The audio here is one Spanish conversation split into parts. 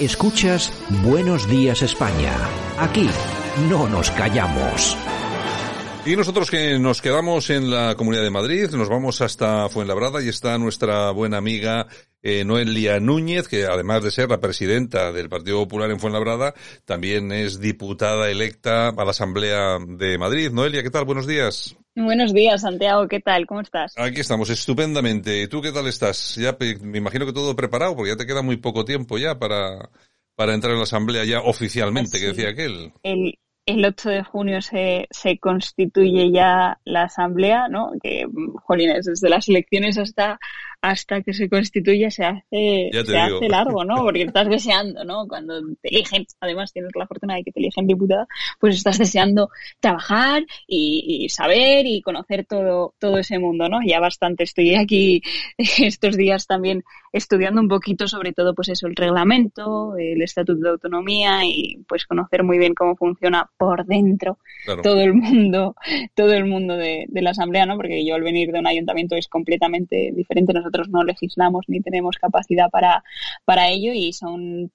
Escuchas Buenos Días España. Aquí no nos callamos. Y nosotros que nos quedamos en la Comunidad de Madrid, nos vamos hasta Fuenlabrada y está nuestra buena amiga eh, Noelia Núñez, que además de ser la presidenta del Partido Popular en Fuenlabrada, también es diputada electa a la Asamblea de Madrid. Noelia, ¿qué tal? Buenos días. Buenos días, Santiago. ¿Qué tal? ¿Cómo estás? Aquí estamos, estupendamente. ¿Tú qué tal estás? Ya me imagino que todo preparado, porque ya te queda muy poco tiempo ya para, para entrar en la Asamblea ya oficialmente, que decía aquel. El, el 8 de junio se, se constituye ya la Asamblea, ¿no? Que, jolines, desde las elecciones hasta hasta que se constituya se hace, se hace largo, ¿no? Porque estás deseando, ¿no? Cuando te eligen, además tienes la fortuna de que te eligen diputada, pues estás deseando trabajar y, saber y conocer todo, todo ese mundo, ¿no? Ya bastante estoy aquí estos días también estudiando un poquito sobre todo, pues eso, el reglamento, el estatuto de autonomía y pues conocer muy bien cómo funciona por dentro todo el mundo, todo el mundo de, de la asamblea, ¿no? Porque yo al venir de un ayuntamiento es completamente diferente. Nosotros no legislamos ni tenemos capacidad para, para ello y son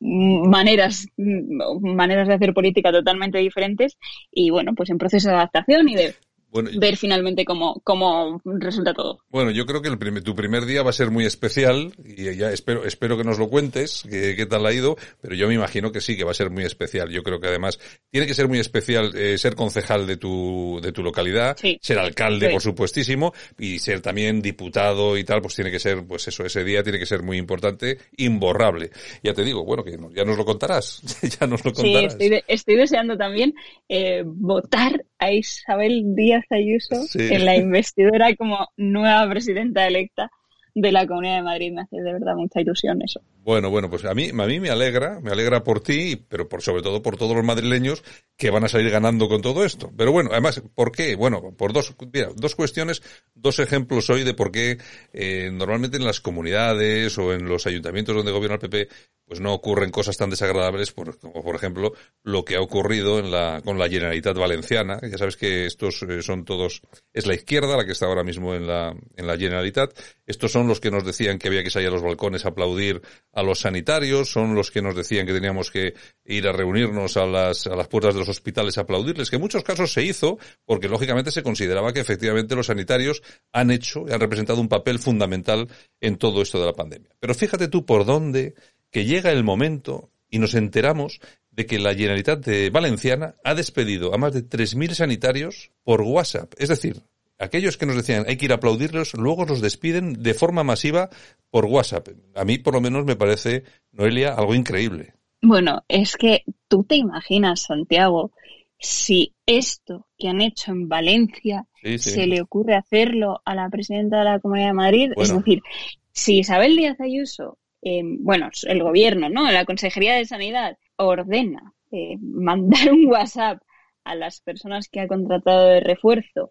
maneras, maneras de hacer política totalmente diferentes y bueno, pues en proceso de adaptación y de ver finalmente cómo, cómo resulta todo. Bueno, yo creo que el primer, tu primer día va a ser muy especial y ya espero, espero que nos lo cuentes, qué tal ha ido, pero yo me imagino que sí, que va a ser muy especial. Yo creo que además tiene que ser muy especial eh, ser concejal de tu, de tu localidad, ser alcalde, por supuestísimo, y ser también diputado y tal, pues tiene que ser, pues eso, ese día tiene que ser muy importante, imborrable. Ya te digo, bueno, que ya nos lo contarás, ya nos lo contarás. Sí, estoy, estoy deseando también eh, votar a Isabel Díaz Ayuso en la investidura como nueva presidenta electa de la Comunidad de Madrid. Me hace de verdad mucha ilusión eso. Bueno, bueno, pues a mí, a mí me alegra, me alegra por ti, pero por sobre todo por todos los madrileños que van a salir ganando con todo esto. Pero bueno, además, ¿por qué? Bueno, por dos, mira, dos cuestiones, dos ejemplos hoy de por qué eh, normalmente en las comunidades o en los ayuntamientos donde gobierna el PP, pues no ocurren cosas tan desagradables, por, como por ejemplo lo que ha ocurrido en la, con la Generalitat Valenciana. Ya sabes que estos eh, son todos, es la izquierda la que está ahora mismo en la, en la Generalitat. Estos son los que nos decían que había que salir a los balcones a aplaudir a los sanitarios, son los que nos decían que teníamos que ir a reunirnos a las, a las puertas de los hospitales a aplaudirles, que en muchos casos se hizo porque lógicamente se consideraba que efectivamente los sanitarios han hecho y han representado un papel fundamental en todo esto de la pandemia. Pero fíjate tú por dónde que llega el momento y nos enteramos de que la Generalitat Valenciana ha despedido a más de 3.000 sanitarios por WhatsApp. Es decir, aquellos que nos decían hay que ir a aplaudirlos, luego los despiden de forma masiva por WhatsApp. A mí, por lo menos, me parece, Noelia, algo increíble. Bueno, es que tú te imaginas, Santiago, si esto que han hecho en Valencia se le ocurre hacerlo a la presidenta de la Comunidad de Madrid, es decir, si Isabel Díaz Ayuso eh, bueno, el gobierno, ¿no? La Consejería de Sanidad ordena eh, mandar un WhatsApp a las personas que ha contratado de refuerzo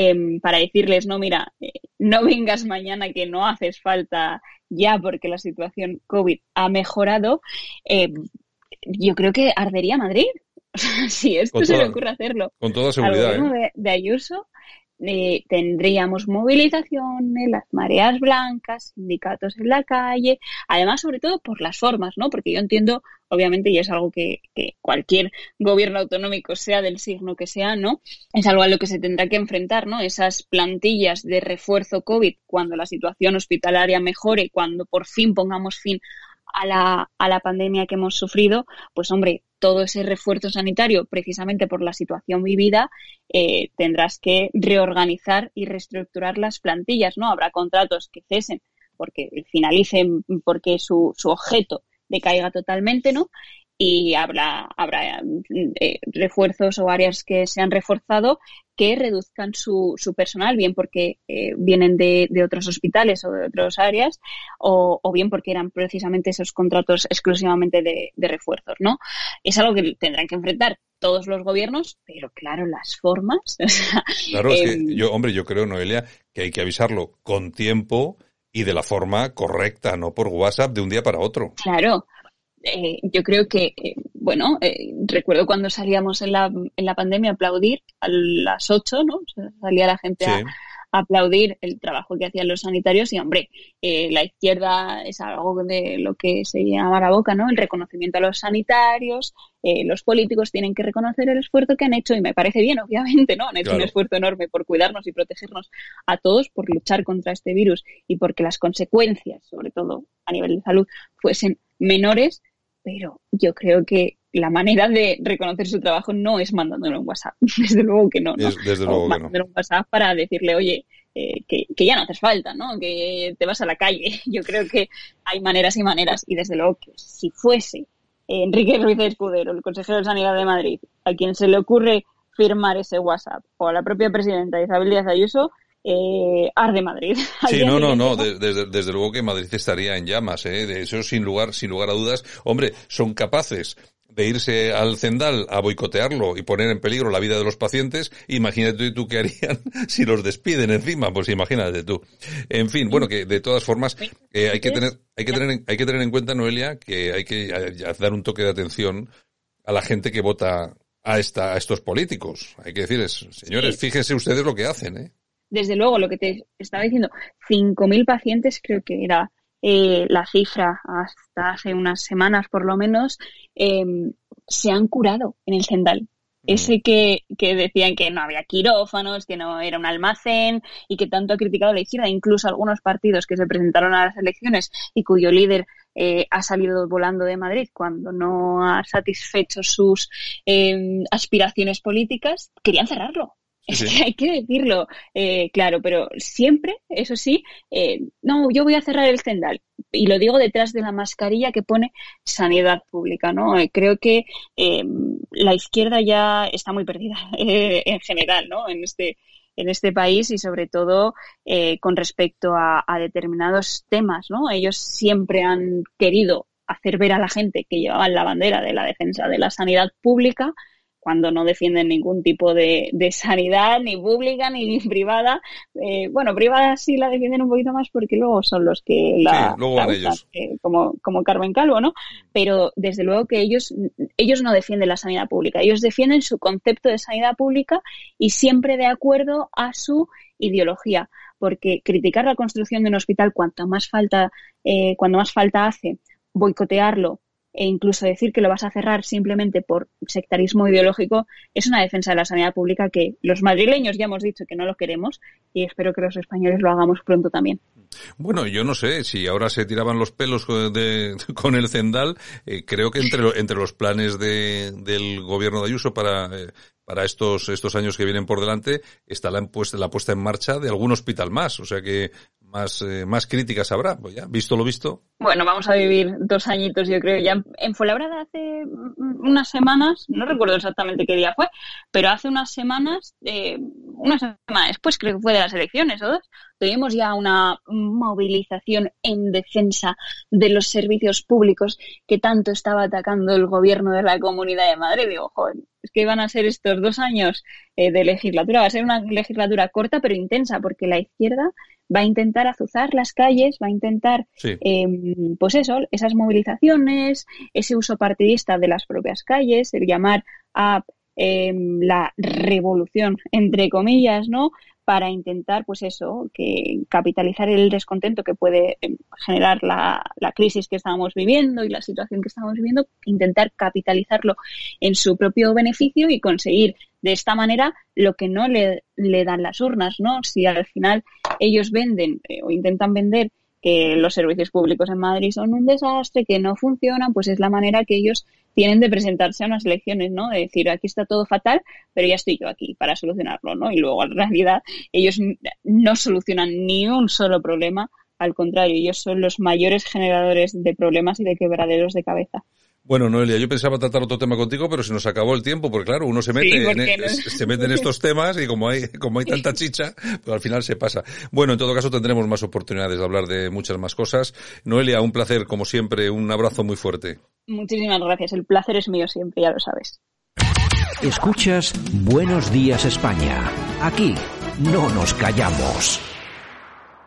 em, para decirles, no, mira, eh, no vengas mañana que no haces falta ya porque la situación COVID ha mejorado, em, yo creo que ardería Madrid. si esto se le ocurre hacerlo. Con toda seguridad. de Ayuso, eh, tendríamos movilizaciones, las mareas blancas, sindicatos en la calle, además sobre todo por las formas, ¿no? Porque yo entiendo, obviamente, y es algo que, que, cualquier gobierno autonómico, sea del signo que sea, ¿no? Es algo a lo que se tendrá que enfrentar, ¿no? Esas plantillas de refuerzo COVID cuando la situación hospitalaria mejore, cuando por fin pongamos fin a la, a la pandemia que hemos sufrido, pues hombre, todo ese refuerzo sanitario, precisamente por la situación vivida, eh, tendrás que reorganizar y reestructurar las plantillas, ¿no? Habrá contratos que cesen porque finalicen, porque su, su objeto decaiga totalmente, ¿no? Y habrá, habrá eh, refuerzos o áreas que se han reforzado que reduzcan su, su personal, bien porque eh, vienen de, de, otros hospitales o de otras áreas, o, o, bien porque eran precisamente esos contratos exclusivamente de, de, refuerzos, ¿no? Es algo que tendrán que enfrentar todos los gobiernos, pero claro, las formas. claro, es que em, yo, hombre, yo creo, Noelia, que hay que avisarlo con tiempo y de la forma correcta, no por WhatsApp de un día para otro. Claro, eh, yo creo que, eh, bueno, eh, recuerdo cuando salíamos en la, en la pandemia a aplaudir a las 8, ¿no? salía la gente a, aplaudir el trabajo que hacían los sanitarios y, hombre, la izquierda es algo de lo que se llama la boca, ¿no? El reconocimiento a los sanitarios, los políticos tienen que reconocer el esfuerzo que han hecho y me parece bien, obviamente, ¿no? Han hecho un esfuerzo enorme por cuidarnos y protegernos a todos, por luchar contra este virus y porque las consecuencias, sobre todo a nivel de salud, fuesen menores, pero yo creo que la manera de reconocer su trabajo no es mandándolo un WhatsApp. Desde luego que no. ¿no? desde luego un WhatsApp para decirle, oye, eh, que, que, ya no haces falta, ¿no? Que te vas a la calle. Yo creo que hay maneras y maneras. Y desde luego que si fuese Enrique Ruiz Escudero, el consejero de Sanidad de Madrid, a quien se le ocurre firmar ese WhatsApp, o a la propia presidenta Isabel Díaz Ayuso, eh, arde Madrid. Sí, no, no, no, desde, desde, luego que Madrid estaría en llamas, ¿eh? de eso sin lugar, sin lugar a dudas. Hombre, son capaces de irse al Zendal a boicotearlo y poner en peligro la vida de los pacientes, imagínate tú qué harían si los despiden encima, pues imagínate tú. En fin, bueno, que de todas formas eh, hay que tener, hay que tener, hay que tener en cuenta, Noelia, que hay que dar un toque de atención a la gente que vota a esta, a estos políticos. Hay que decirles, señores, fíjense ustedes lo que hacen, ¿eh? Desde luego, lo que te estaba diciendo, 5.000 pacientes creo que era eh, la cifra hasta hace unas semanas por lo menos, em, se han curado en el Zendal. Ese que, que, decían que no había quirófanos, que no era un almacén y que tanto ha criticado la izquierda, incluso algunos partidos que se presentaron a las elecciones y cuyo líder eh, ha salido volando de Madrid cuando no ha satisfecho sus eh, aspiraciones políticas, querían cerrarlo. Es que hay que decirlo, eh, claro, pero siempre, eso sí, eh, no, yo voy a cerrar el Zendal. Y lo digo detrás de la mascarilla que pone sanidad pública, ¿no? Eh, creo que la izquierda ya está muy perdida en general, ¿no? En este, en este país y sobre todo con respecto a, a determinados temas, ¿no? Ellos siempre han querido hacer ver a la gente que llevaban la bandera de la defensa de la sanidad pública, cuando no defienden ningún tipo de, sanidad, ni pública ni privada. Eh, bueno, privada sí la defienden un poquito más porque luego son los que la, eh, como, como Carmen Calvo, ¿no? Pero desde luego que ellos, ellos no defienden la sanidad pública, ellos defienden su concepto de sanidad pública y siempre de acuerdo a su ideología porque criticar la construcción de un hospital cuanto más falta, eh, cuando más falta hace, boicotearlo, e incluso decir que lo vas a cerrar simplemente por sectarismo ideológico es una defensa de la sanidad pública que los madrileños ya hemos dicho que no lo queremos y espero que los españoles lo hagamos pronto también. Bueno, yo no sé si ahora se tiraban los pelos con el Zendal. Eh, creo que entre, entre los planes de, del gobierno de Ayuso para, eh, para estos, estos años que vienen por delante está la, puesta en marcha de algún hospital más. O sea que más, eh, más críticas habrá. Pues ya, visto lo visto. Bueno, vamos a vivir dos añitos, yo creo. Ya en Fuenlabrada hace unas semanas, no recuerdo exactamente qué día fue, pero hace unas semanas, eh, una semana después, creo que fue de las elecciones o dos, tuvimos ya una movilización en defensa de los servicios públicos que tanto estaba atacando el gobierno de la Comunidad de Madrid. Digo, joder, es que van a ser estos dos años eh, de legislatura. Va a ser una legislatura corta pero intensa porque la izquierda va a intentar azuzar las calles, va a intentar, em, pues eso, esas movilizaciones, ese uso partidista de las propias calles, el llamar a em, la revolución, entre comillas, ¿no? Para intentar, pues eso, que capitalizar el descontento que puede em, generar la, crisis que estamos viviendo y la situación que estamos viviendo, intentar capitalizarlo en su propio beneficio y conseguir de esta manera lo que no le, le dan las urnas, ¿no? Si al final ellos venden eh, o intentan vender que los servicios públicos en Madrid son un desastre, que no funcionan, pues es la manera que ellos tienen de presentarse a unas elecciones, ¿no? De decir, aquí está todo fatal, pero ya estoy yo aquí para solucionarlo, ¿no? Y luego, en realidad, ellos no solucionan ni un solo problema al contrario, ellos son los mayores generadores de problemas y de quebraderos de cabeza. Bueno, Noelia, yo pensaba tratar otro tema contigo, pero se nos acabó el tiempo, porque claro, uno se mete, en, e- se mete en estos temas y como hay, como hay tanta chicha, pues al final se pasa. Bueno, en todo caso tendremos más oportunidades de hablar de muchas más cosas. Noelia, un placer, como siempre, un abrazo muy fuerte. Muchísimas gracias, el placer es mío siempre, ya lo sabes. Escuchas Buenos Días España. Aquí no nos callamos.